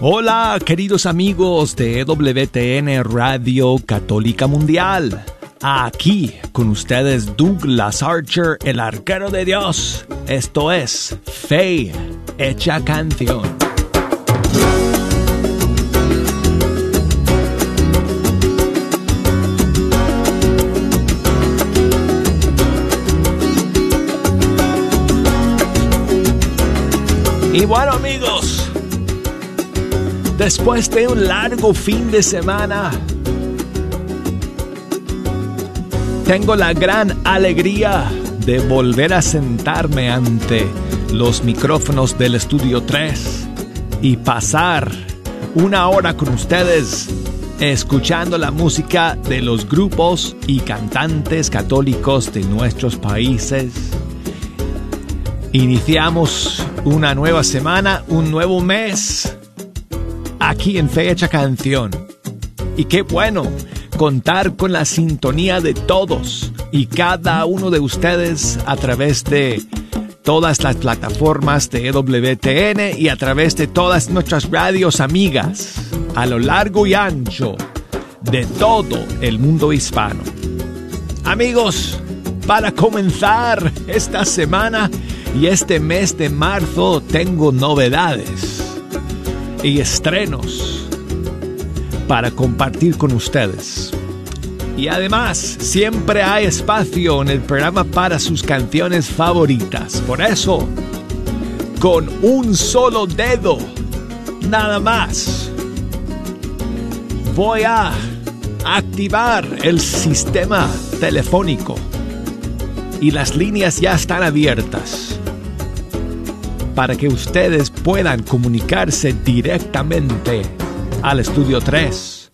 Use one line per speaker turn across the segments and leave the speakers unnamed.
Hola, queridos amigos de WTN Radio Católica Mundial. Aquí con ustedes Douglas Archer, el arquero de Dios. Esto es Fe hecha canción. Y bueno amigos, después de un largo fin de semana, tengo la gran alegría de volver a sentarme ante los micrófonos del estudio 3 y pasar una hora con ustedes escuchando la música de los grupos y cantantes católicos de nuestros países. Iniciamos una nueva semana, un nuevo mes aquí en Fecha Canción. Y qué bueno contar con la sintonía de todos y cada uno de ustedes a través de todas las plataformas de EWTN y a través de todas nuestras radios amigas a lo largo y ancho de todo el mundo hispano. Amigos, para comenzar esta semana y este mes de marzo tengo novedades y estrenos para compartir con ustedes. Y además, siempre hay espacio en el programa para sus canciones favoritas. Por eso, con un solo dedo, nada más, voy a activar el sistema telefónico. Y las líneas ya están abiertas para que ustedes puedan comunicarse directamente al estudio 3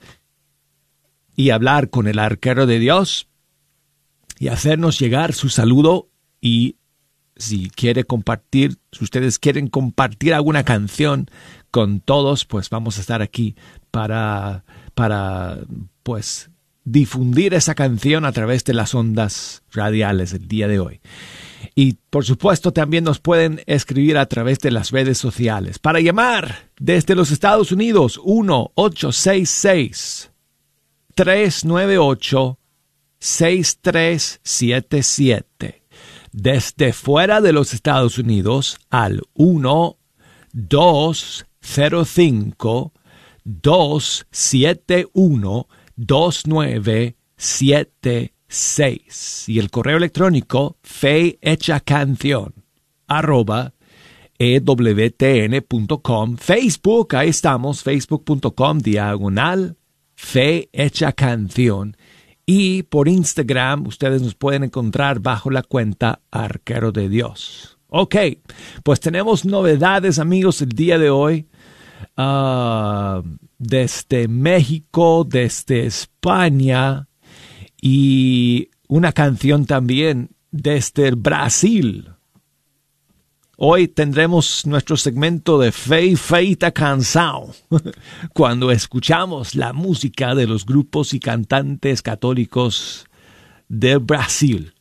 y hablar con el arquero de Dios y hacernos llegar su saludo y si quiere compartir, si ustedes quieren compartir alguna canción con todos, pues vamos a estar aquí para para pues difundir esa canción a través de las ondas radiales el día de hoy. Y por supuesto también nos pueden escribir a través de las redes sociales. Para llamar desde los Estados Unidos, 1-866-398-6377. Desde fuera de los Estados Unidos al 1-205-271-2977 y el correo electrónico fe canción arroba ewtn.com Facebook, ahí estamos, facebook.com diagonal fe canción y por Instagram ustedes nos pueden encontrar bajo la cuenta Arquero de Dios. Ok, pues tenemos novedades amigos el día de hoy. Ah, desde México, desde España, y una canción también desde Brasil. Hoy tendremos nuestro segmento de Fe, Feita Canção, cuando escuchamos la música de los grupos y cantantes católicos del Brasil.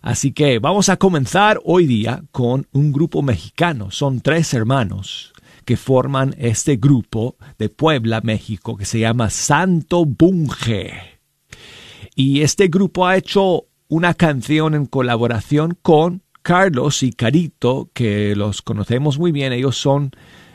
Así que vamos a comenzar hoy día con un grupo mexicano. Son tres hermanos que forman este grupo de Puebla, México, que se llama Santo Bunge. Y este grupo ha hecho una canción en colaboración con Carlos y Carito, que los conocemos muy bien. Ellos son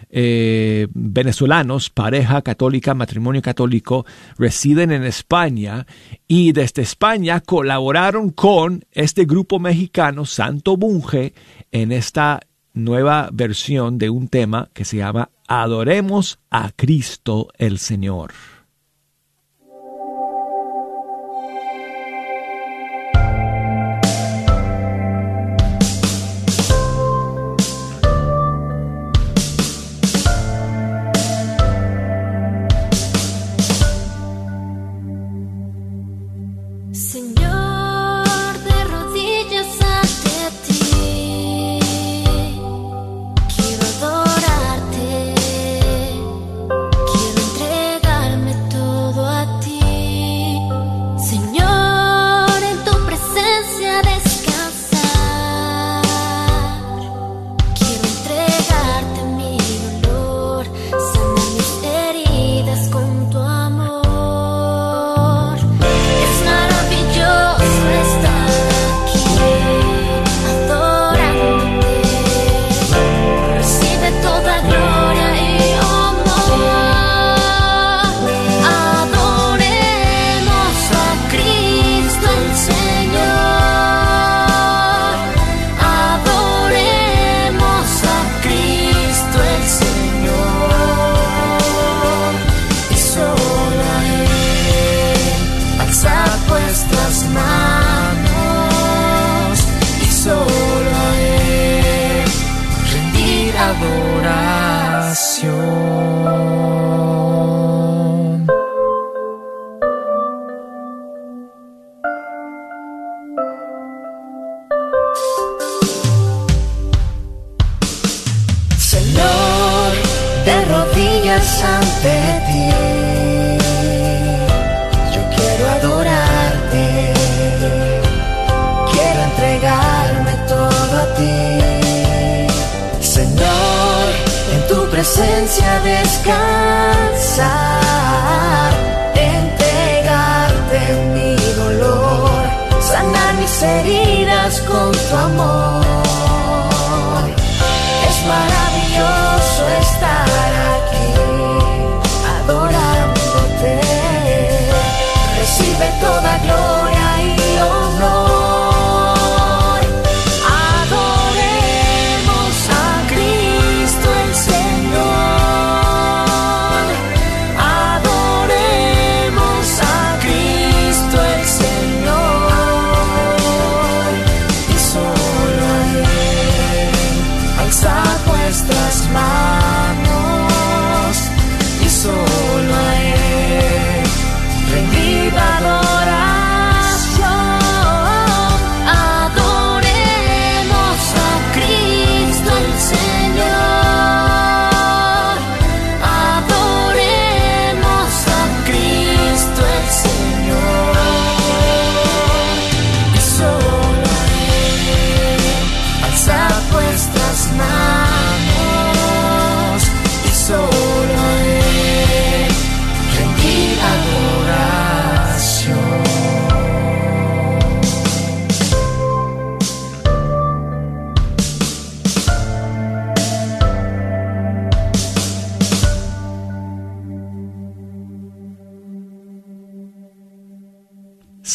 eh, venezolanos, pareja católica, matrimonio católico, residen en España y desde España colaboraron con este grupo mexicano, Santo Bunge, en esta nueva versión de un tema que se llama Adoremos a Cristo el Señor.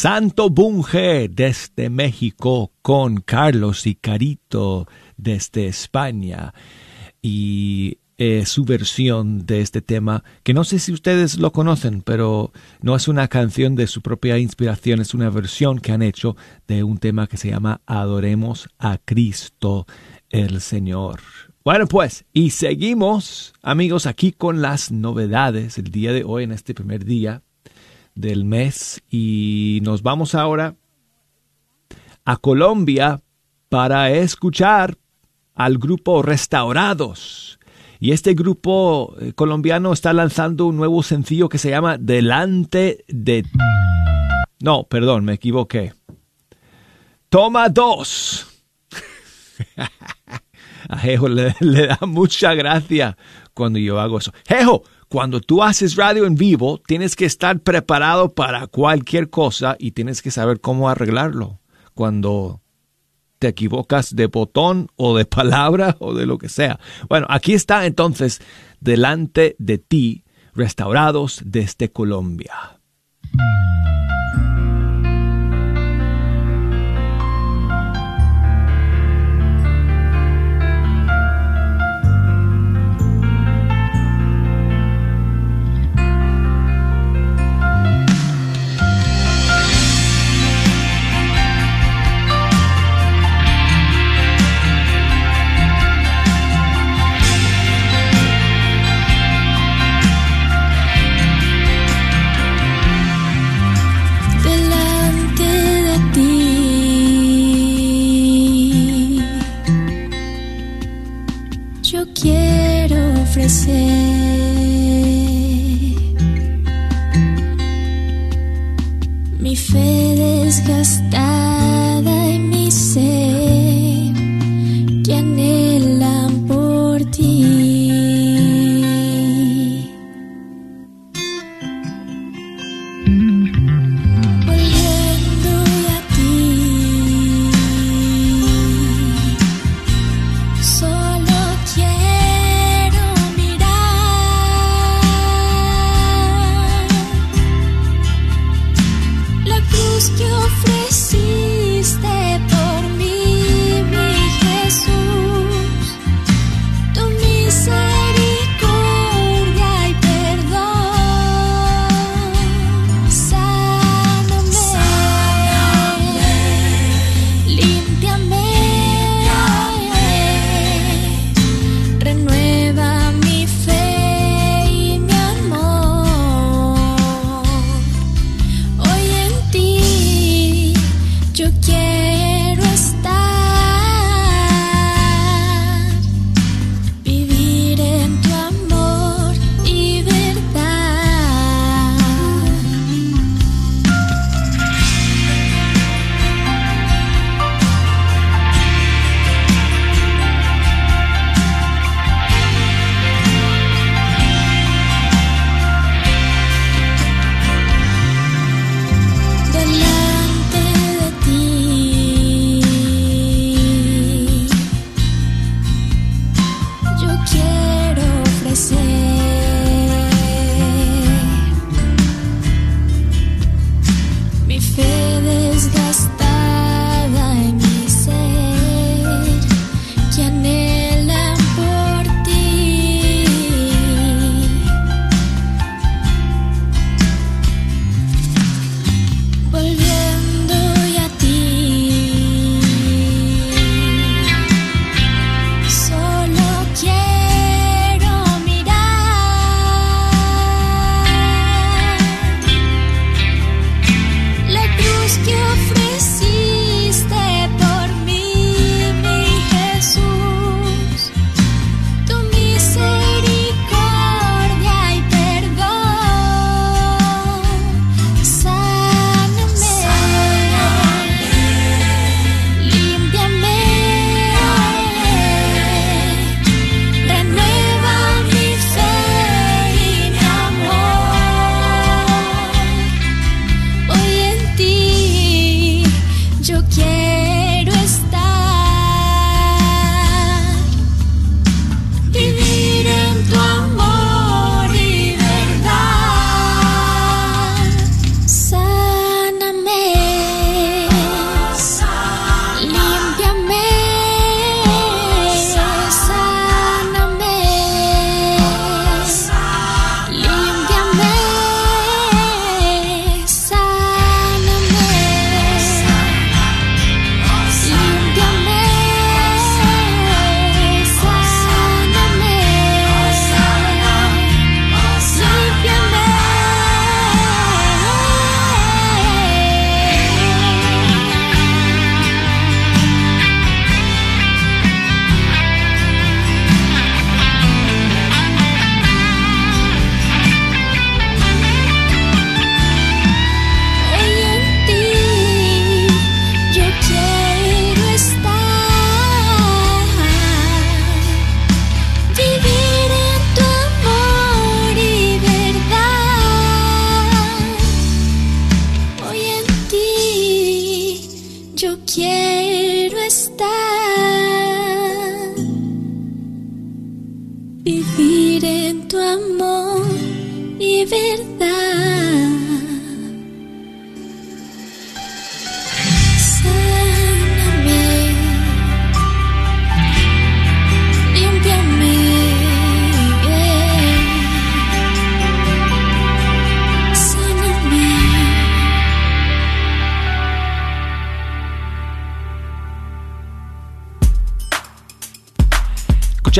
Santo Bunge desde México con Carlos y Carito desde España. Y eh, su versión de este tema que no sé si ustedes lo conocen pero no es una canción de su propia inspiración es una versión que han hecho de un tema que se llama Adoremos a Cristo el Señor. Bueno pues y seguimos amigos aquí con las novedades el día de hoy en este primer día del mes y nos vamos ahora a Colombia para escuchar al grupo Restaurados. Y este grupo eh, colombiano está lanzando un nuevo sencillo que se llama Delante de... No, perdón, me equivoqué. Toma dos. A Jejo le, le da mucha gracia cuando yo hago eso. Jejo, cuando tú haces radio en vivo, tienes que estar preparado para cualquier cosa y tienes que saber cómo arreglarlo. Cuando te equivocas de botón o de palabra o de lo que sea. Bueno, aquí está entonces delante de ti, restaurados desde Colombia.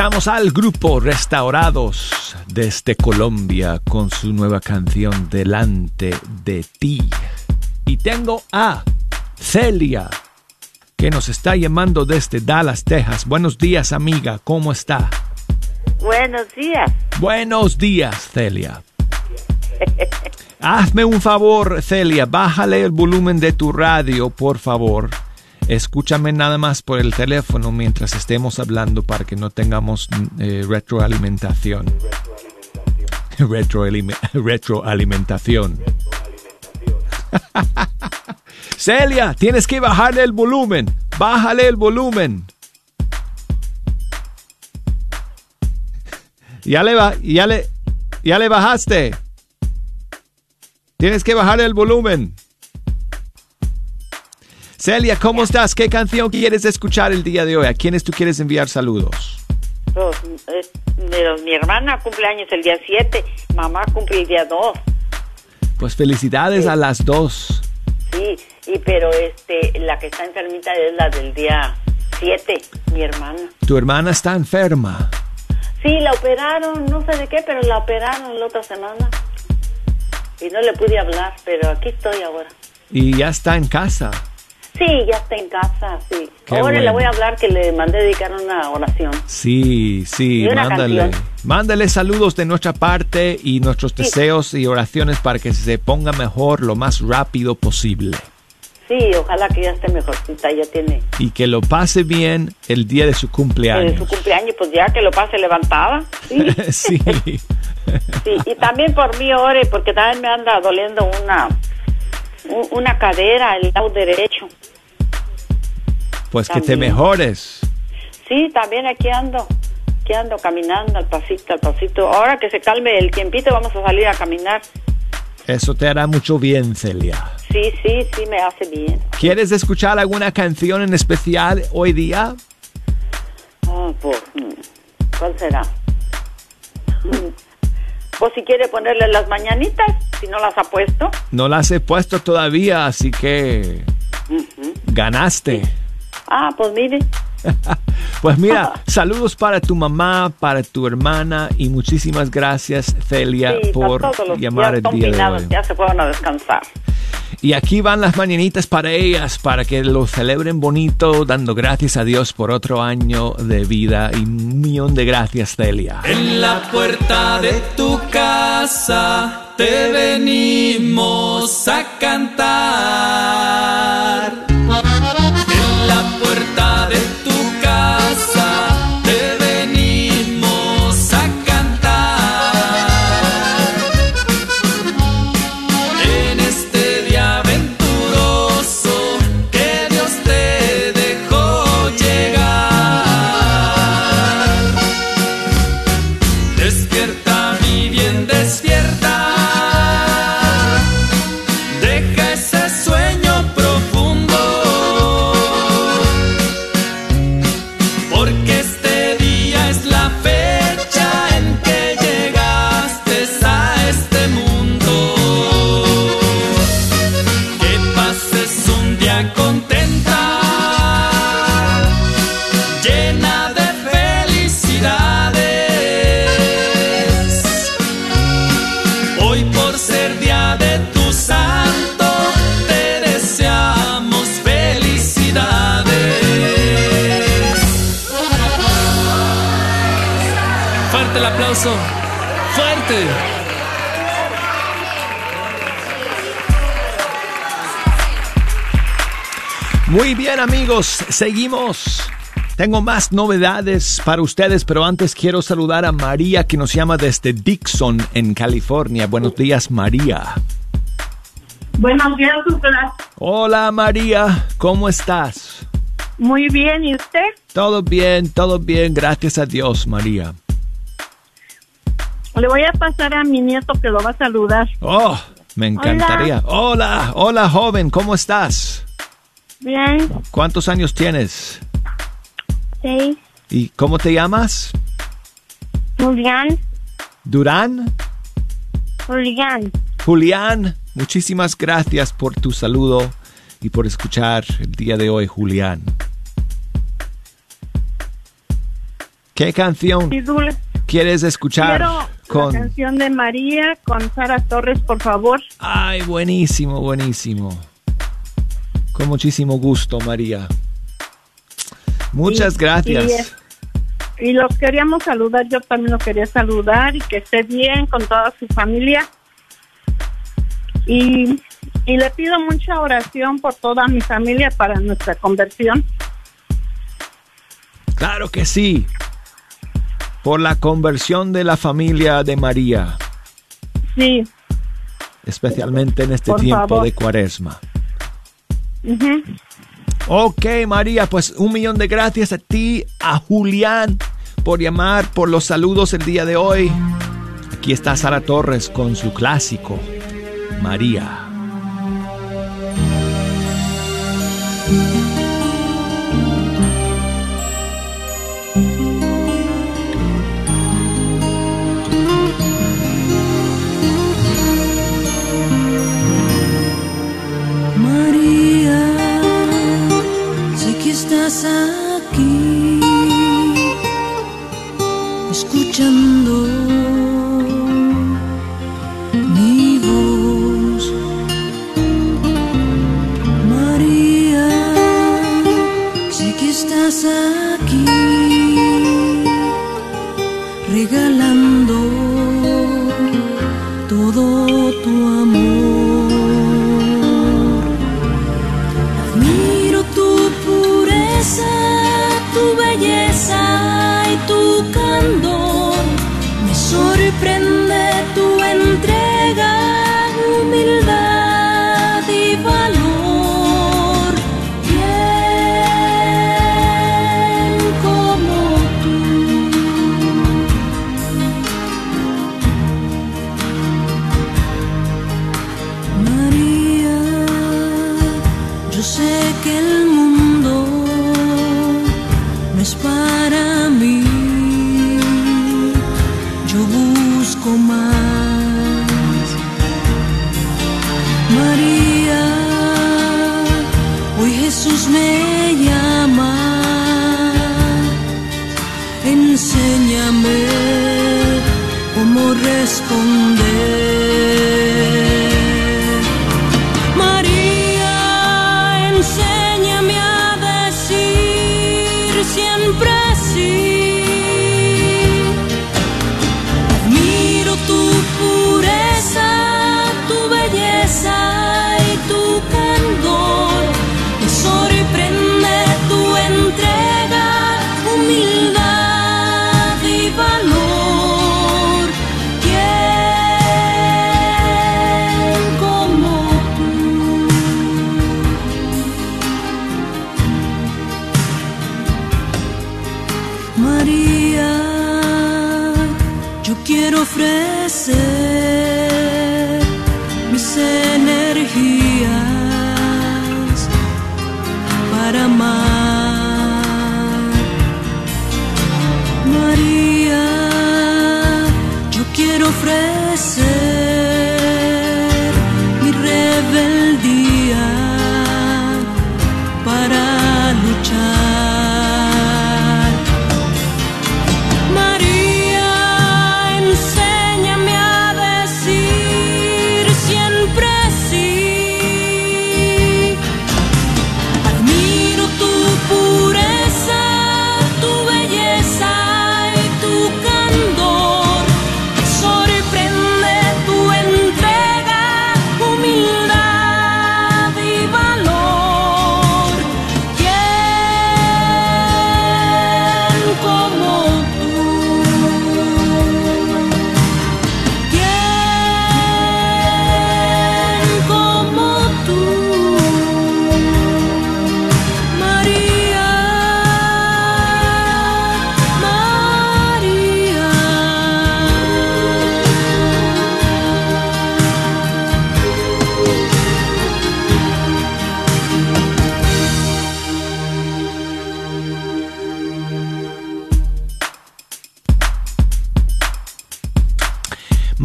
Escuchamos al grupo Restaurados desde Colombia con su nueva canción Delante de ti. Y tengo a Celia que nos está llamando desde Dallas, Texas. Buenos días, amiga. ¿Cómo está?
Buenos días.
Buenos días, Celia. Hazme un favor, Celia, bájale el volumen de tu radio, por favor. Escúchame nada más por el teléfono mientras estemos hablando para que no tengamos eh, retroalimentación. Retroalime- retroalimentación. Celia, tienes que bajarle el volumen. Bájale el volumen. Ya le, ya le, ya le bajaste. Tienes que bajar el volumen. Celia, ¿cómo estás? ¿Qué canción quieres escuchar el día de hoy? ¿A quiénes tú quieres enviar saludos?
Pues, eh, mi hermana cumple años el día 7, mamá cumple el día 2.
Pues felicidades a las dos.
Sí, y pero este la que está enfermita es la del día 7, mi hermana.
Tu hermana está enferma.
Sí, la operaron, no sé de qué, pero la operaron la otra semana. Y no le pude hablar, pero aquí estoy ahora.
Y ya está en casa.
Sí, ya está en casa, sí.
Qué
ahora le voy a hablar que le mandé dedicar una oración.
Sí, sí, mándale.
canción.
Mándale saludos de nuestra parte y nuestros deseos y oraciones para que se ponga mejor lo más rápido posible.
Sí, ojalá que ya esté mejorcita, ya tiene
Y que lo pase bien el día de su cumpleaños.
su cumpleaños, pues ya que lo pase levantada. Sí.
sí.
Sí, y también por mí ore, porque también me anda doliendo una un- una cadera, el lado derecho.
Pues que te
También.
mejores.
Sí, también aquí ando, aquí ando caminando al pasito, al pasito. Ahora que se calme el tiempito, vamos a salir a caminar.
Eso te hará mucho bien, Celia.
Sí, sí, sí, me hace bien.
¿Quieres escuchar alguna canción en especial hoy día?
Ah, pues, mm, ¿cuál será? Mm, Pues si quiere ponerle las mañanitas, si no las ha puesto.
No las he puesto todavía, así que
Ujú.
ganaste.
Ah, pues mire.
Pues mira, saludos para tu mamá, para tu hermana y muchísimas gracias, Celia,
Sí,
por
todos los
llamar el día de hoy.
Ya se fueron a descansar.
Y aquí van las mañanitas para ellas, para que lo celebren bonito, dando gracias a Dios por otro año de vida y un millón de gracias, Celia.
En la puerta de tu casa te venimos a cantar.
Amigos, seguimos. Tengo más novedades para ustedes, pero antes quiero saludar a María que nos llama desde Dixon, en California. Buenos días, María.
Buenos días.
Hola María, ¿cómo estás?
Muy bien, ¿y usted?
Todo bien, todo bien, gracias a Dios, María.
Le voy a pasar a mi nieto que lo va a saludar.
Oh, me encantaría. Hola, hola joven, ¿cómo estás?
Bien,
¿Cuántos años tienes?
sí.
¿Y cómo te llamas?
Julián,
Durán.
Julián.
Julián, muchísimas gracias por tu saludo y por escuchar el día de hoy, Julián. ¿Qué canción quieres escuchar
Quiero la
con...
canción de María con Sara Torres, por favor.
Ay, buenísimo, buenísimo. Con muchísimo gusto, María. Muchas
Y-
gracias.
Y, y los queríamos saludar, yo también lo quería saludar y que esté bien con toda su familia. Y, y le pido mucha oración por toda mi familia para nuestra conversión.
Claro que sí. Por la conversión de la familia de María,
Sí.
especialmente en este
Por
tiempo
favor.
de cuaresma.
Ujú.
Ok, María, pues un millón de gracias a ti, a Julián, por llamar, por los saludos el día de hoy. Aquí está Sara Torres con su clásico. María,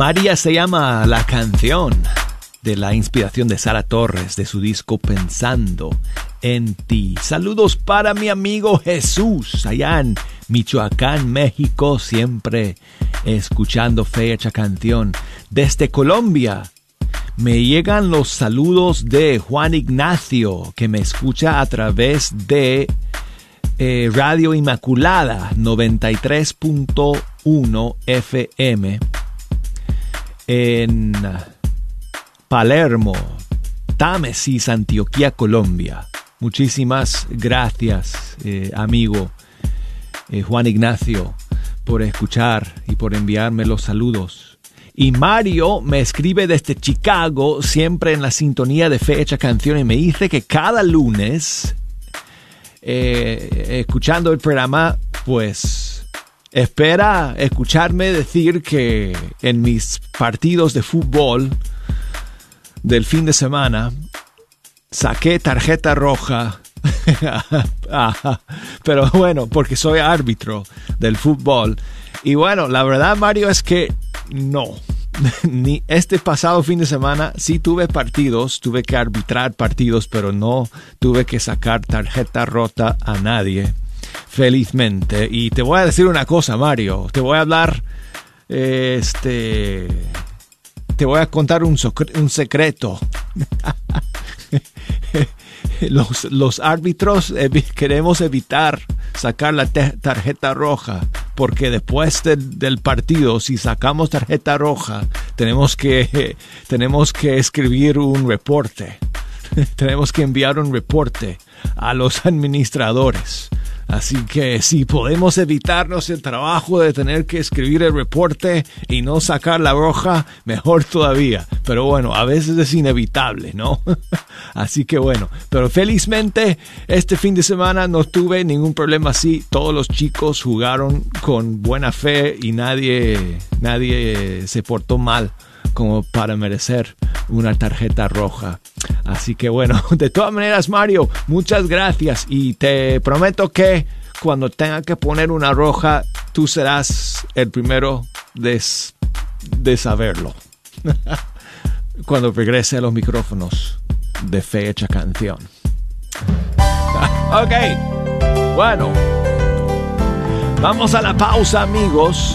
María
se llama la canción de la inspiración de Sara Torres de su disco Pensando en ti. Saludos para mi amigo Jesús allá en Michoacán, México, siempre escuchando fecha canción. Desde Colombia me llegan los saludos de Juan Ignacio que me escucha a través de eh, Radio Inmaculada 93.1 FM en Palermo, Támesis, Antioquia, Colombia. Muchísimas gracias, eh, amigo eh, Juan Ignacio, por escuchar y por enviarme los saludos. Y Mario me escribe desde Chicago, siempre en la sintonía de Fecha Canción, y me dice que cada lunes, eh, escuchando el programa, pues espera escucharme decir que en mis partidos de fútbol del fin de semana saqué tarjeta roja. Ah, pero bueno, porque soy árbitro del fútbol. Y bueno, la verdad Mario es que no. Ni este pasado fin de semana sí tuve partidos, tuve que arbitrar partidos, pero no tuve que sacar tarjeta rota a nadie felizmente. Y te voy a decir una cosa, Mario. Te voy a hablar, este, te voy a contar un, un secreto. los, los, árbitros queremos evitar sacar la tarjeta roja, porque después del partido, si sacamos tarjeta roja, tenemos que, tenemos que escribir un reporte. tenemos que enviar un reporte a los administradores Así que si podemos evitarnos el trabajo de tener que escribir el reporte y no sacar la roja, mejor todavía. Pero bueno, a veces es inevitable, ¿no? así que bueno, pero felizmente este fin de semana no tuve ningún problema así. Todos los chicos jugaron con buena fe y nadie, nadie se portó mal como para merecer una tarjeta roja. Así que bueno, de todas maneras Mario, muchas gracias y te prometo que cuando tenga que poner una roja, tú serás el primero de, de saberlo. cuando regrese a los micrófonos de fecha canción. ok, bueno. Vamos a la pausa amigos.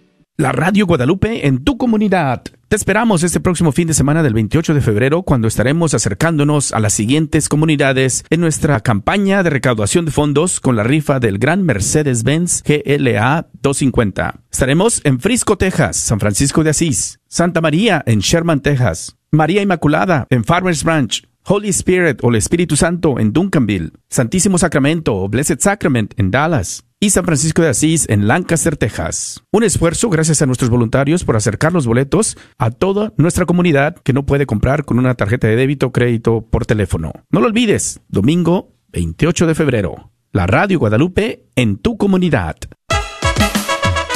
la Radio Guadalupe en tu comunidad. Te esperamos este próximo fin de semana del 28 de febrero cuando estaremos acercándonos a las siguientes comunidades en nuestra campaña de recaudación de fondos con la rifa del gran Mercedes-Benz GLA 250. Estaremos en Frisco, Texas, San Francisco de Asís, Santa María en Sherman, Texas, María Inmaculada en Farmers Branch, Holy Spirit o el Espíritu Santo en Duncanville, Santísimo Sacramento o Blessed Sacrament en Dallas y San Francisco de Asís en Lancaster, Texas. Un esfuerzo gracias a nuestros voluntarios por acercar los boletos a toda nuestra comunidad que no puede comprar con una tarjeta de débito o crédito por teléfono. No lo olvides, domingo 28 de febrero. La Radio Guadalupe en tu comunidad.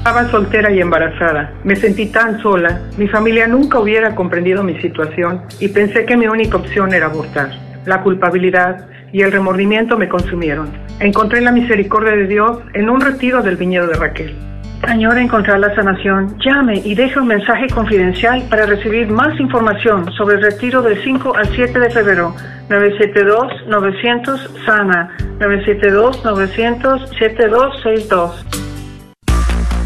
Estaba soltera y embarazada. Me sentí tan sola. Mi familia nunca hubiera comprendido mi situación y pensé que mi única opción era abortar. La culpabilidad y el remordimiento me consumieron. Encontré la misericordia de Dios en un retiro del viñedo de Raquel. Señor, encontrar la sanación, llame y deje un mensaje confidencial para recibir más información sobre el retiro del 5 al 7 de febrero. 972-900 SANA. 972-900-7262.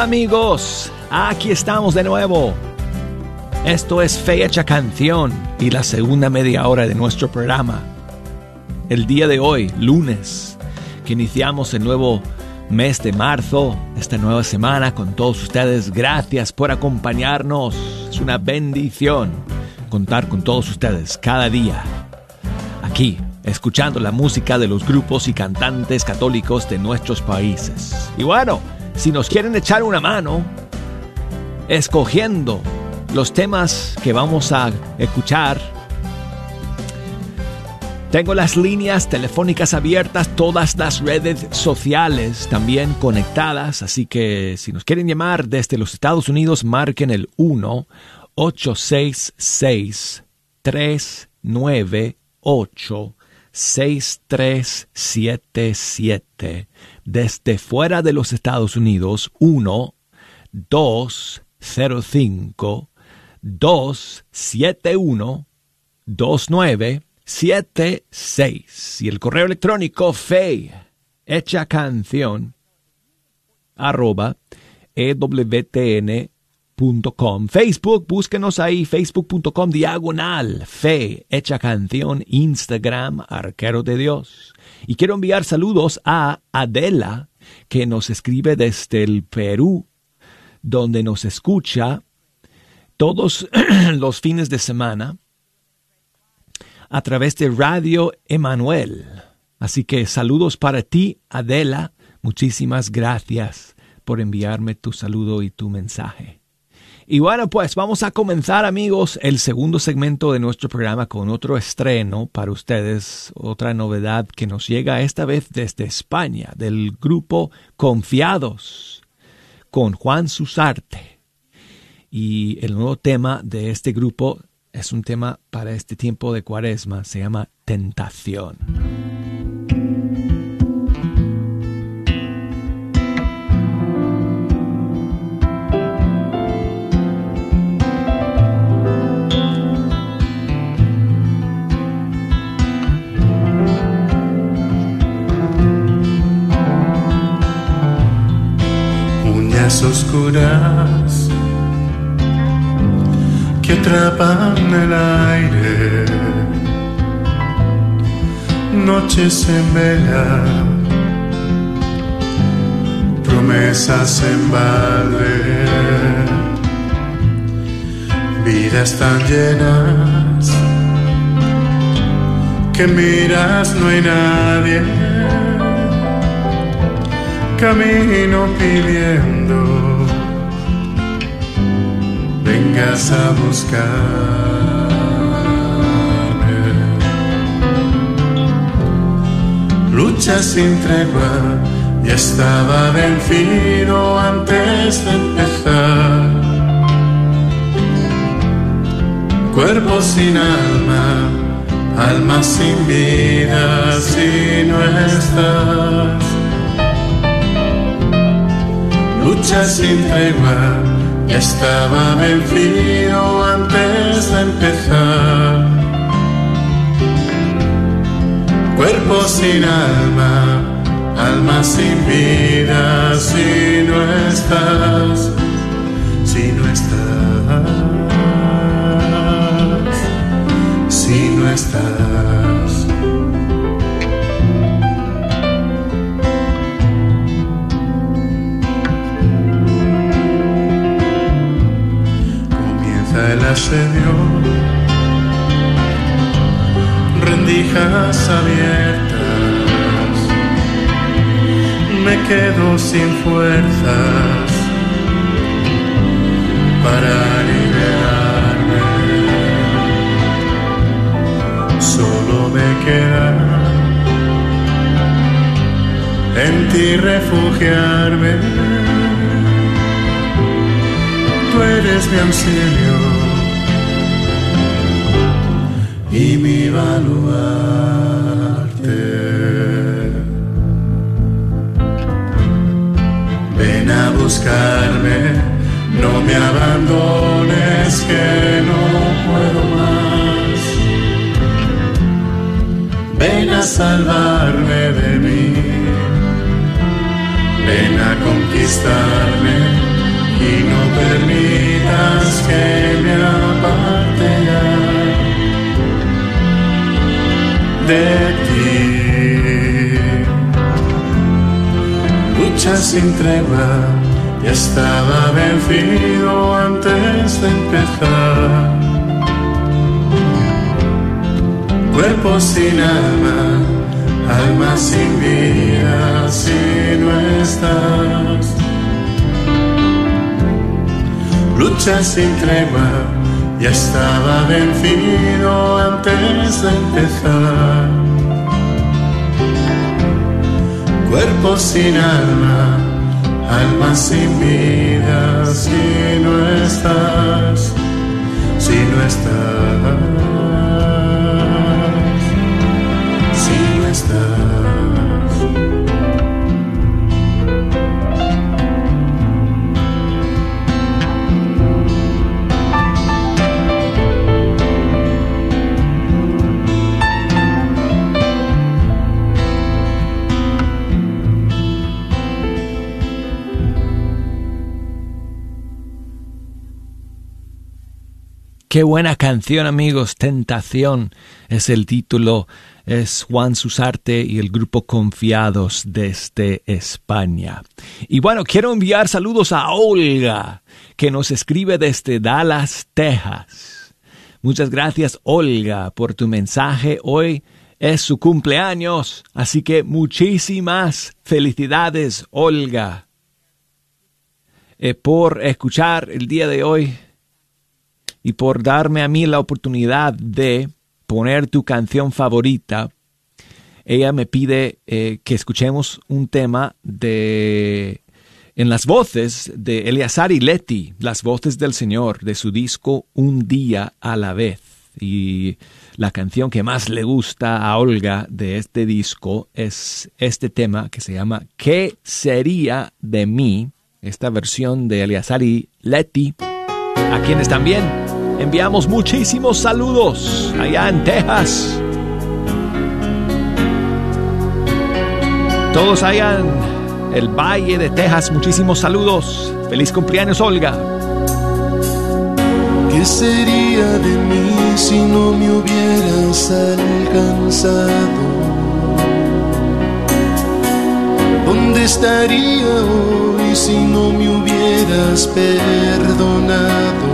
Amigos, aquí estamos de nuevo. Esto es Fecha Canción y la segunda media hora de nuestro programa. El día de hoy, lunes, que iniciamos el nuevo mes de marzo, esta nueva semana con todos ustedes. Gracias por acompañarnos. Es una bendición contar con todos ustedes cada día. Aquí, escuchando la música de los grupos y cantantes católicos de nuestros países. Y bueno, si nos quieren echar una mano, escogiendo los temas que vamos a escuchar, tengo las líneas telefónicas abiertas, todas las redes sociales también conectadas, así que si nos quieren llamar desde los Estados Unidos, marquen el 1 866 398 6377 desde fuera de los Estados Unidos 1 205 271 2976 y el correo electrónico fe hecha canción arroba Facebook, búsquenos ahí, facebook.com diagonal fe hecha canción, Instagram, arquero de Dios. Y quiero enviar saludos a Adela, que nos escribe desde el Perú, donde nos escucha todos los fines de semana a través de Radio Emanuel. Así que saludos para ti, Adela. Muchísimas gracias por enviarme tu saludo y tu mensaje. Y bueno, pues vamos a comenzar amigos el segundo segmento de nuestro programa con otro estreno para ustedes, otra novedad que nos llega esta vez desde España, del grupo Confiados, con Juan Susarte. Y el nuevo tema de este grupo es un tema para este tiempo de cuaresma, se llama Tentación.
Oscuras que atrapan el aire, noches en vela, promesas en balde, vidas tan llenas que miras no hay nadie camino pidiendo vengas a buscarme. Lucha sin tregua, ya estaba vencido antes de empezar. Cuerpo sin alma, alma sin vida si no estás lucha sin tregua, ya estaba vencido antes de empezar. Cuerpo sin alma, alma sin vida si no estás. si no estás, si no estás. Comienza el asedio, rendijas abiertas, me quedo sin fuerzas para liberarme. Solo me queda en ti refugiarme. Tú eres mi auxilio y mi baluarte. Ven a buscarme, no me abandones que no puedo más. Ven a salvarme de mí, ven a conquistarme y no permitas que me Lucha sin tregua, ya estaba vencido antes de empezar. Cuerpo sin alma, alma sin vida si no estás. Lucha sin tregua, ya estaba vencido antes de empezar. Cuerpo sin alma, alma sin vida si no estás, si no estás,
Qué buena canción amigos, Tentación es el título, es Juan Susarte y el grupo Confiados desde España. Y bueno, quiero enviar saludos a Olga, que nos escribe desde Dallas, Texas. Muchas gracias Olga por tu mensaje. Hoy es su cumpleaños, así que muchísimas felicidades Olga eh, por escuchar el día de hoy y por darme a mí la oportunidad de poner tu canción favorita. Ella me pide eh, que escuchemos un tema de en las voces de Eleazar y Leti, las voces del Señor, de su disco Un día a la vez. Y la canción que más le gusta a Olga de este disco es este tema que se llama ¿Qué sería de mí? Esta versión de Eleazar y Leti, a quienes también enviamos muchísimos saludos allá en Texas. Todos allá en el Valle de Texas, muchísimos saludos. Feliz cumpleaños, Olga.
¿Qué sería de mí si no me hubieras alcanzado? ¿Dónde estaría hoy si no me hubieras perdonado?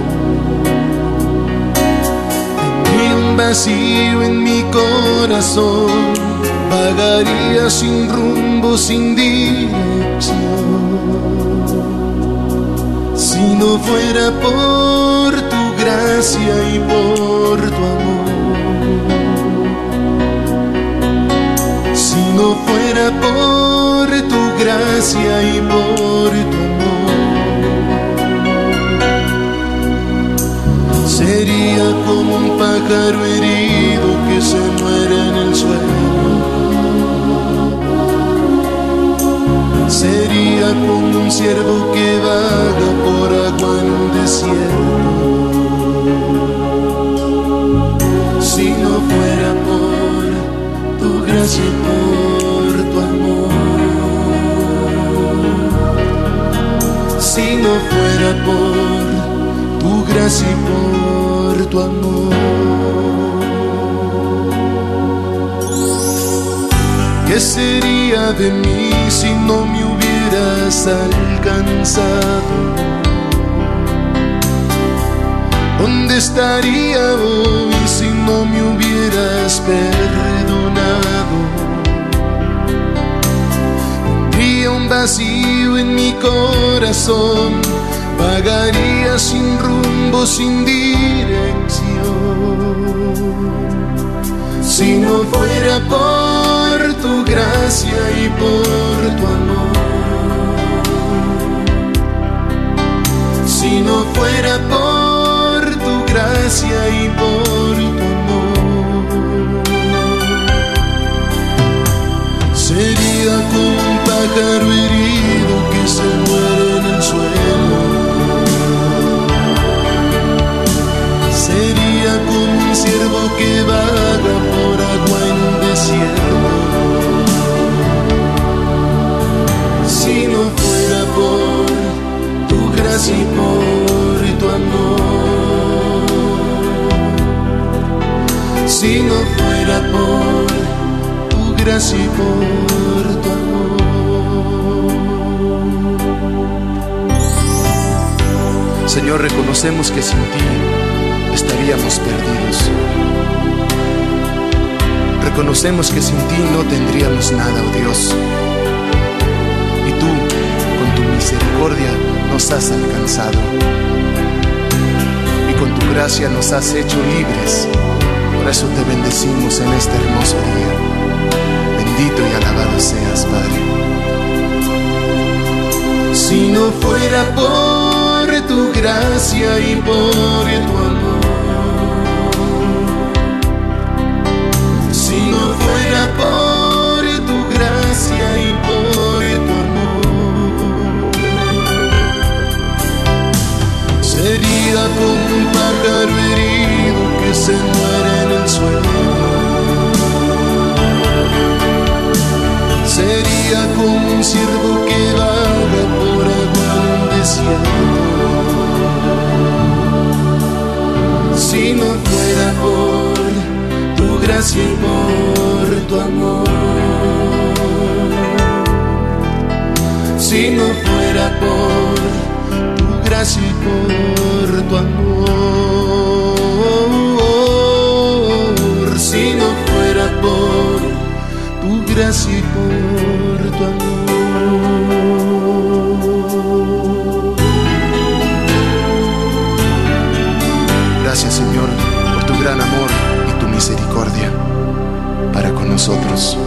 Un vacío en mi corazón, vagaría sin rumbo, sin dirección. Si no fuera por tu gracia y por tu amor, si no fuera por tu gracia y por tu amor, sería como un pájaro herido que se muere en el suelo. Sería como un ciervo que vaga por agua en un desierto. Si no fuera por tu gracia y por tu amor. Si no fuera por
gracia y por tu amor. ¿Qué sería de mí si no me hubieras alcanzado? ¿Dónde estaría hoy si no me hubieras perdonado? Vacío en mi corazón, vagaría sin rumbo, sin dirección. Si no fuera por tu gracia y por tu amor, si no fuera por tu gracia y por tu amor, pájaro herido que se muere en el suelo. Sería como un siervo que vaga por agua en un desierto. Si no fuera por tu gracia y por tu amor. Si no fuera por tu gracia y por tu amor. Señor, reconocemos que sin ti estaríamos perdidos. Reconocemos que sin ti no tendríamos nada, oh Dios. Y tú, con tu misericordia, nos has alcanzado. Y con tu gracia nos has hecho libres. Por eso te bendecimos en este hermoso día. Bendito y alabado seas, Padre. Si no fuera por gracia y por tu amor. No fuera por tu gracia y por tu amor. Si no fuera por tu gracia y por tu amor. Si no fuera por tu gracia y por nosotros.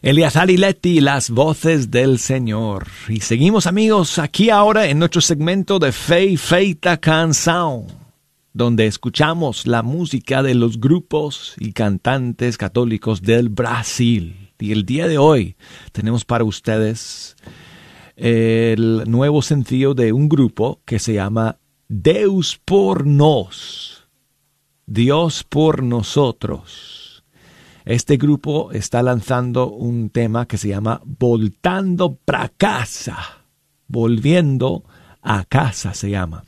Eleazar y Leti, las voces del Señor. Y seguimos amigos aquí ahora en nuestro segmento de Fe Feita Canção, donde escuchamos la música de los grupos y cantantes católicos del Brasil. Y el día de hoy tenemos para ustedes el nuevo sencillo de un grupo que se llama Deus por nos, Dios por nosotros. Este grupo está lanzando un tema que se llama Voltando pra casa. Volviendo a casa se llama.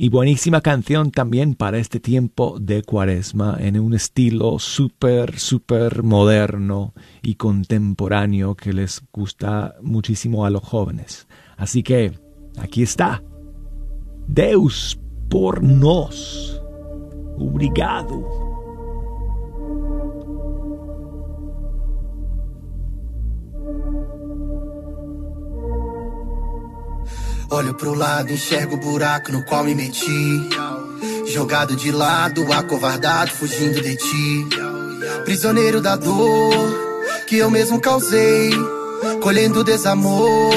Y buenísima canción también para este tiempo de cuaresma en un estilo súper, súper moderno y contemporáneo que les gusta muchísimo a los jóvenes. Así que aquí está. Deus por nos. Obrigado.
Olho pro lado, enxergo o buraco no qual me meti. Jogado de lado, acovardado, fugindo de ti. Prisioneiro da dor que eu mesmo causei. Colhendo desamor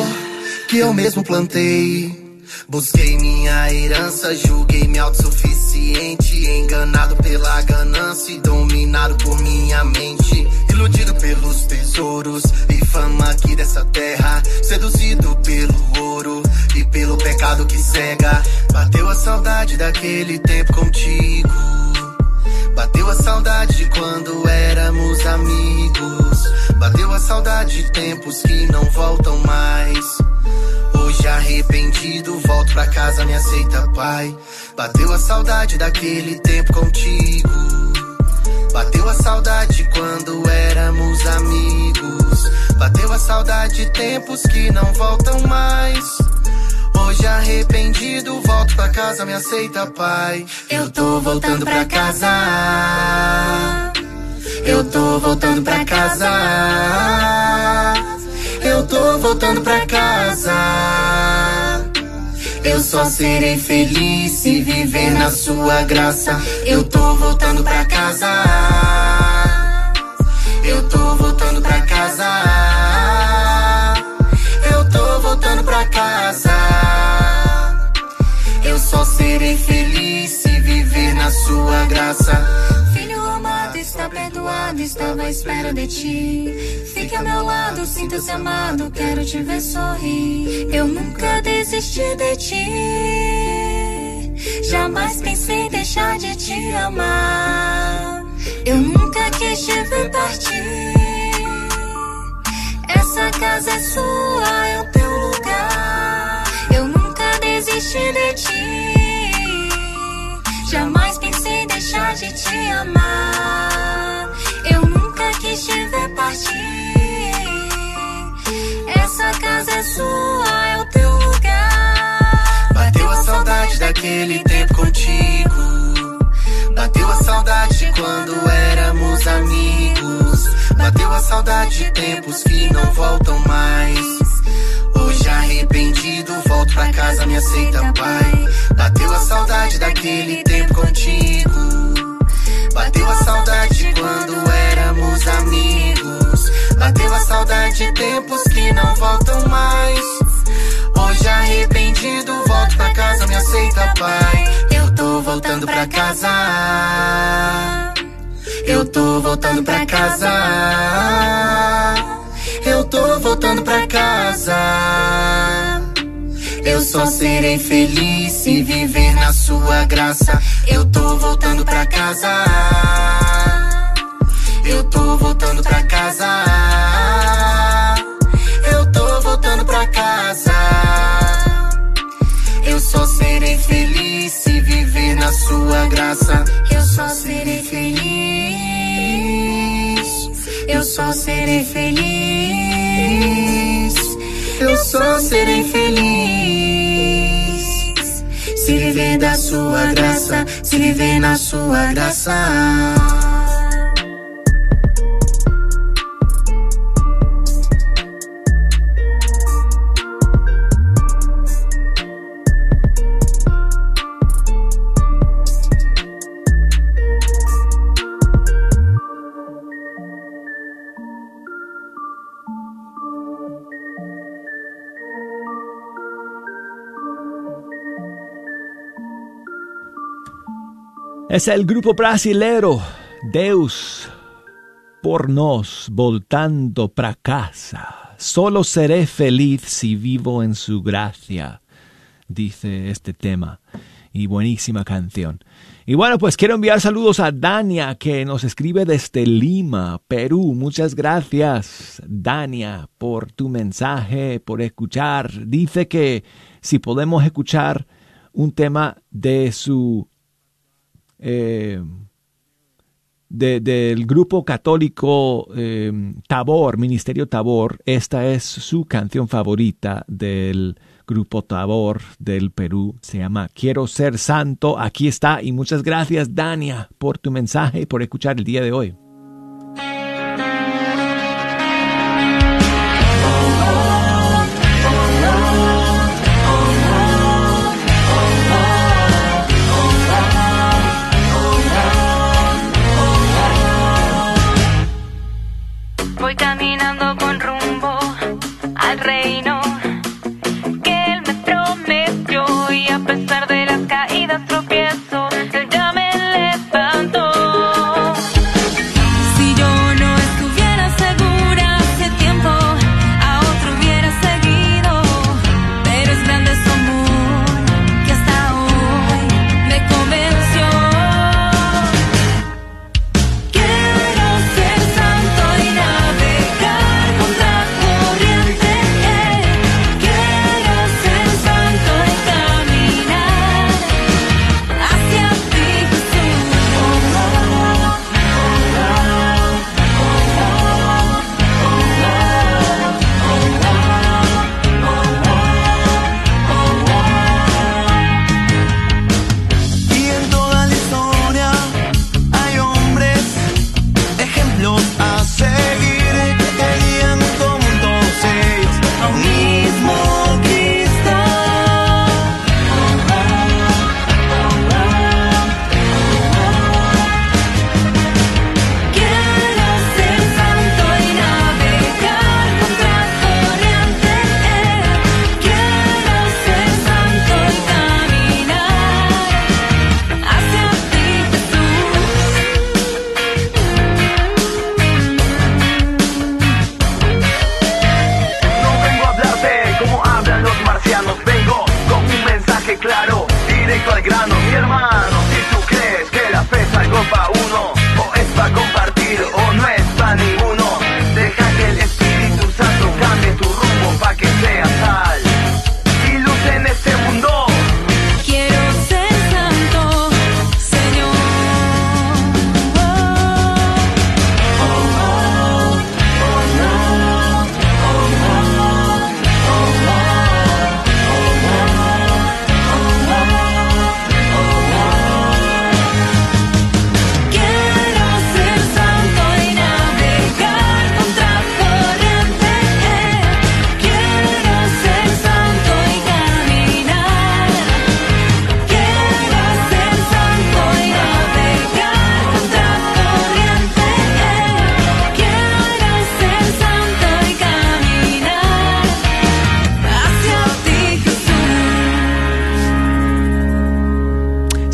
que eu mesmo plantei. Busquei minha herança, julguei-me autossuficiente. Enganado pela ganância e dominado por minha mente. Iludido pelos tesouros e fama aqui dessa terra. Seduzido pelo ouro e pelo pecado que cega. Bateu a saudade daquele tempo contigo. Bateu a saudade de quando éramos amigos. Bateu a saudade de tempos que não voltam mais. Hoje arrependido, volto pra casa, me aceita, pai. Bateu a saudade daquele tempo contigo. Bateu a saudade quando éramos amigos. Bateu a saudade de tempos que não voltam mais. Hoje arrependido, volto pra casa, me aceita, pai. Eu tô voltando pra casa. Eu tô voltando pra casa. Eu tô voltando pra casa. Eu só serei feliz se viver na sua graça. Eu tô voltando pra casa. Eu tô voltando pra casa. Serei feliz se viver na sua graça.
Filho amado, está perdoado, estava à espera de ti. Fique ao meu lado, sinta-se amado, quero te ver sorrir. Eu nunca desisti de ti. Jamais pensei deixar de te amar. Eu nunca quis te ver partir. Essa casa é sua, é o teu lugar. Eu nunca desisti de ti. Jamais pensei deixar de te amar. Eu nunca quis te ver partir. Essa casa é sua, é o teu lugar.
Bateu a saudade daquele tempo contigo. Bateu a saudade de quando éramos amigos. Bateu a saudade de tempos que não voltam mais. Arrependido, volto pra casa, me aceita, pai. Bateu a saudade daquele tempo contigo. Bateu a saudade de quando éramos amigos. Bateu a saudade de tempos que não voltam mais. Hoje arrependido, volto pra casa, me aceita, pai. Eu tô voltando pra casa. Eu tô voltando pra casa. Eu tô voltando pra casa. Eu só serei feliz se viver na sua graça. Eu tô voltando pra casa. Eu tô voltando pra casa. Eu tô voltando pra casa. Eu só serei feliz se viver na sua graça.
Eu só serei feliz. Eu só serei feliz.
Se viver da sua graça, se viver na sua graça.
Es el grupo brasilero Deus por nos voltando pra casa. Solo seré feliz si vivo en su gracia, dice este tema. Y buenísima canción. Y bueno, pues quiero enviar saludos a Dania, que nos escribe desde Lima, Perú. Muchas gracias, Dania, por tu mensaje, por escuchar. Dice que si podemos escuchar un tema de su eh, de, del grupo católico eh, Tabor, Ministerio Tabor. Esta es su canción favorita del grupo Tabor del Perú. Se llama Quiero ser santo. Aquí está. Y muchas gracias, Dania, por tu mensaje y por escuchar el día de hoy.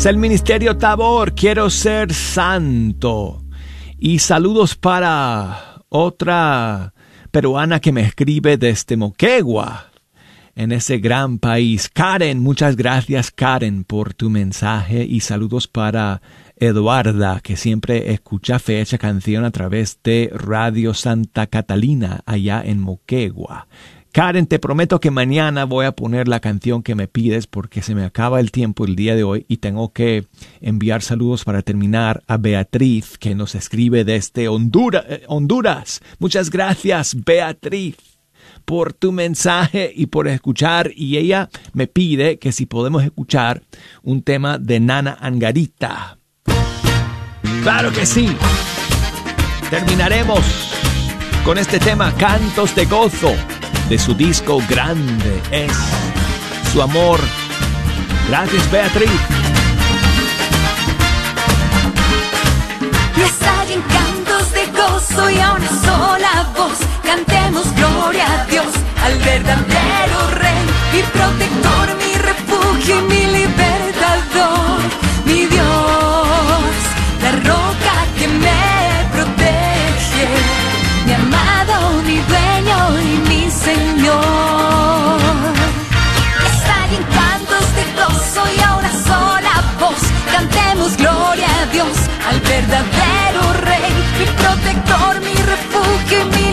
El Ministerio Tabor, quiero ser santo. Y saludos para otra peruana que me escribe desde Moquegua, en ese gran país. Karen, muchas gracias Karen por tu mensaje y saludos para Eduarda, que siempre escucha fecha canción a través de Radio Santa Catalina, allá en Moquegua. Karen, te prometo que mañana voy a poner la canción que me pides porque se me acaba el tiempo el día de hoy y tengo que enviar saludos para terminar a Beatriz que nos escribe desde Honduras. eh, Honduras. Muchas gracias, Beatriz por tu mensaje y por escuchar. Y ella me pide que si podemos escuchar un tema de Nana Angarita. Claro que sí. Terminaremos con este tema Cantos de Gozo de su disco Grande es su amor. Gracias Beatriz.
Y estallen cantos de gozo y a una sola voz cantemos gloria a Dios, al verdadero Rey, mi protector, mi refugio y mi libertador, verdadero Rey, mi protector, mi refugio mi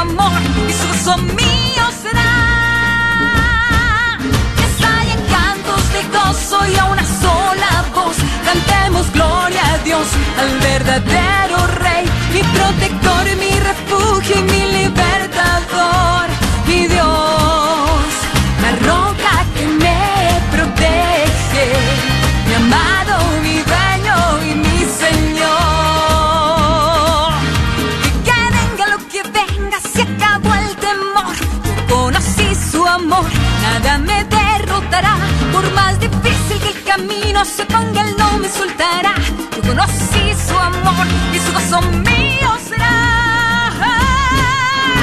amor y su mío será. Que estallen cantos de gozo y a una sola voz cantemos gloria a Dios, al verdadero Rey, mi protector, mi refugio y mi el camino se ponga, él no me soltará. Yo conocí su amor y su gozo mío será.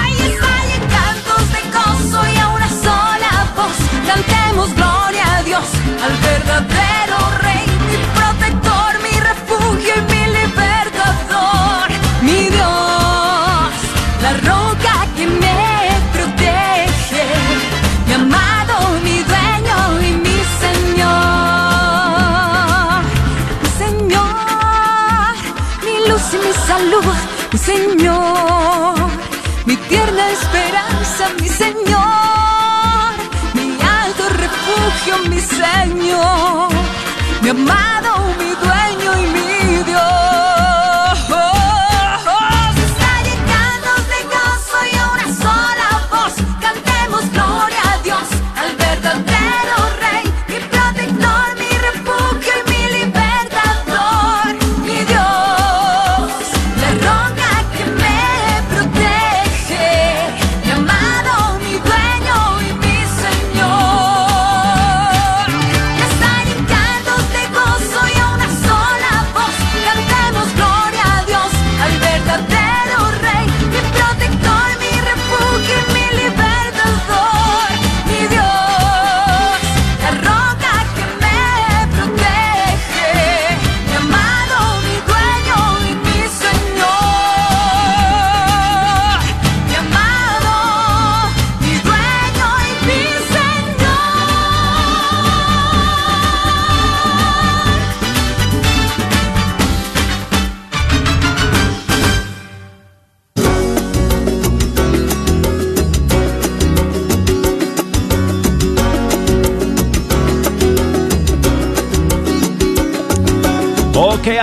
Y estallen cantos de gozo y a una sola voz cantemos gloria a Dios, al verdadero Señor,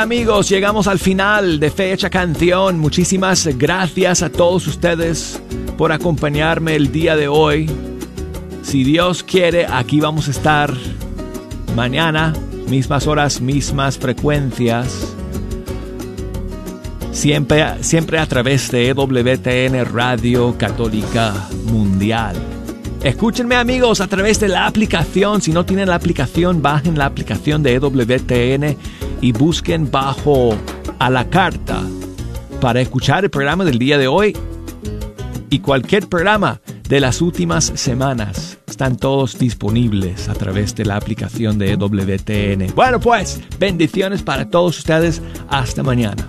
amigos, llegamos al final de Fecha Canción. Muchísimas gracias a todos ustedes por acompañarme el día de hoy. Si Dios quiere, aquí vamos a estar mañana, mismas horas, mismas frecuencias. siempre, siempre a través de EWTN Radio Católica Mundial. Escúchenme amigos a través de la aplicación. Si no tienen la aplicación, bajen la aplicación de EWTN y busquen bajo a la carta para escuchar el programa del día de hoy y cualquier programa de las últimas semanas. Están todos disponibles a través de la aplicación de EWTN. Bueno pues, bendiciones para todos ustedes. Hasta mañana.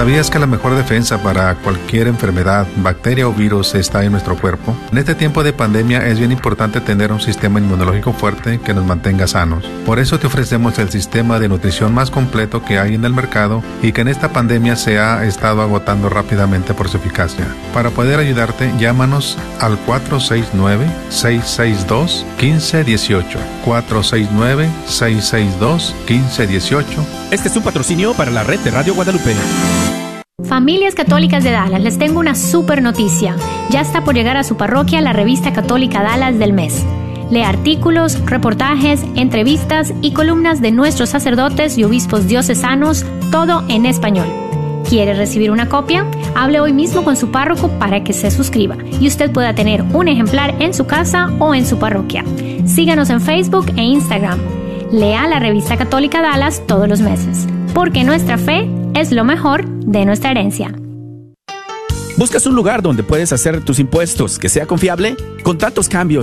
¿Sabías que la mejor defensa para cualquier enfermedad, bacteria o virus está en nuestro cuerpo? En este tiempo de pandemia es bien importante tener un sistema inmunológico fuerte que nos mantenga sanos. Por eso te ofrecemos el sistema de nutrición más completo que hay en el mercado y que en esta pandemia se ha estado agotando rápidamente por su eficacia. Para poder ayudarte, llámanos al 469-662-1518. 469-662-1518.
Este es un patrocinio para la red de Radio Guadalupe.
Familias Católicas de Dallas, les tengo una super noticia. Ya está por llegar a su parroquia la revista católica Dallas del mes. Lee artículos, reportajes, entrevistas y columnas de nuestros sacerdotes y obispos diocesanos, todo en español. ¿Quiere recibir una copia? Hable hoy mismo con su párroco para que se suscriba y usted pueda tener un ejemplar en su casa o en su parroquia. Síganos en Facebook e Instagram. Lea la revista católica Dallas todos los meses, porque nuestra fe es lo mejor de nuestra herencia.
¿Buscas un lugar donde puedes hacer tus impuestos que sea confiable? Con tantos cambios